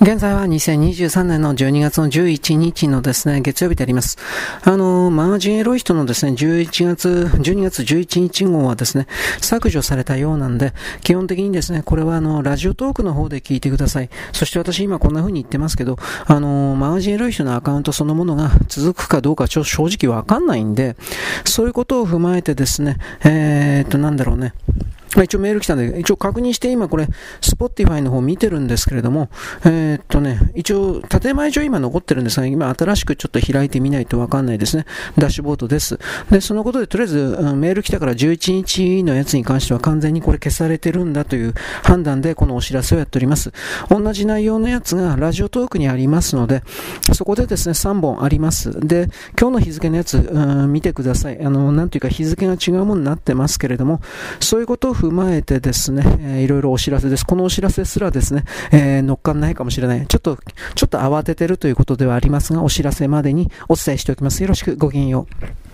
現在は2023年の12月の11日のですね、月曜日であります。あの、マージンエロイ人のですね、11月、12月11日号はですね、削除されたようなんで、基本的にですね、これはあの、ラジオトークの方で聞いてください。そして私今こんな風に言ってますけど、あの、マージンエロイ人のアカウントそのものが続くかどうかちょ正直わかんないんで、そういうことを踏まえてですね、えー、っと、なんだろうね。まあ、一応メール来たんで、一応確認して今これ、Spotify の方見てるんですけれども、えー、っとね、一応、建前上今残ってるんですが、今新しくちょっと開いてみないとわかんないですね。ダッシュボードです。で、そのことでとりあえず、うん、メール来たから11日のやつに関しては完全にこれ消されてるんだという判断でこのお知らせをやっております。同じ内容のやつがラジオトークにありますので、そこでですね、3本あります。で、今日の日付のやつ、うん、見てください。あの、なんていうか日付が違うものになってますけれども、そういうことを踏まえてですね、えー、いろいろお知らせです。このお知らせすらですね、えー、乗っかんないかもしれない。ちょっと、ちょっと慌ててるということではありますが、お知らせまでにお伝えしておきます。よろしくごきげんよう。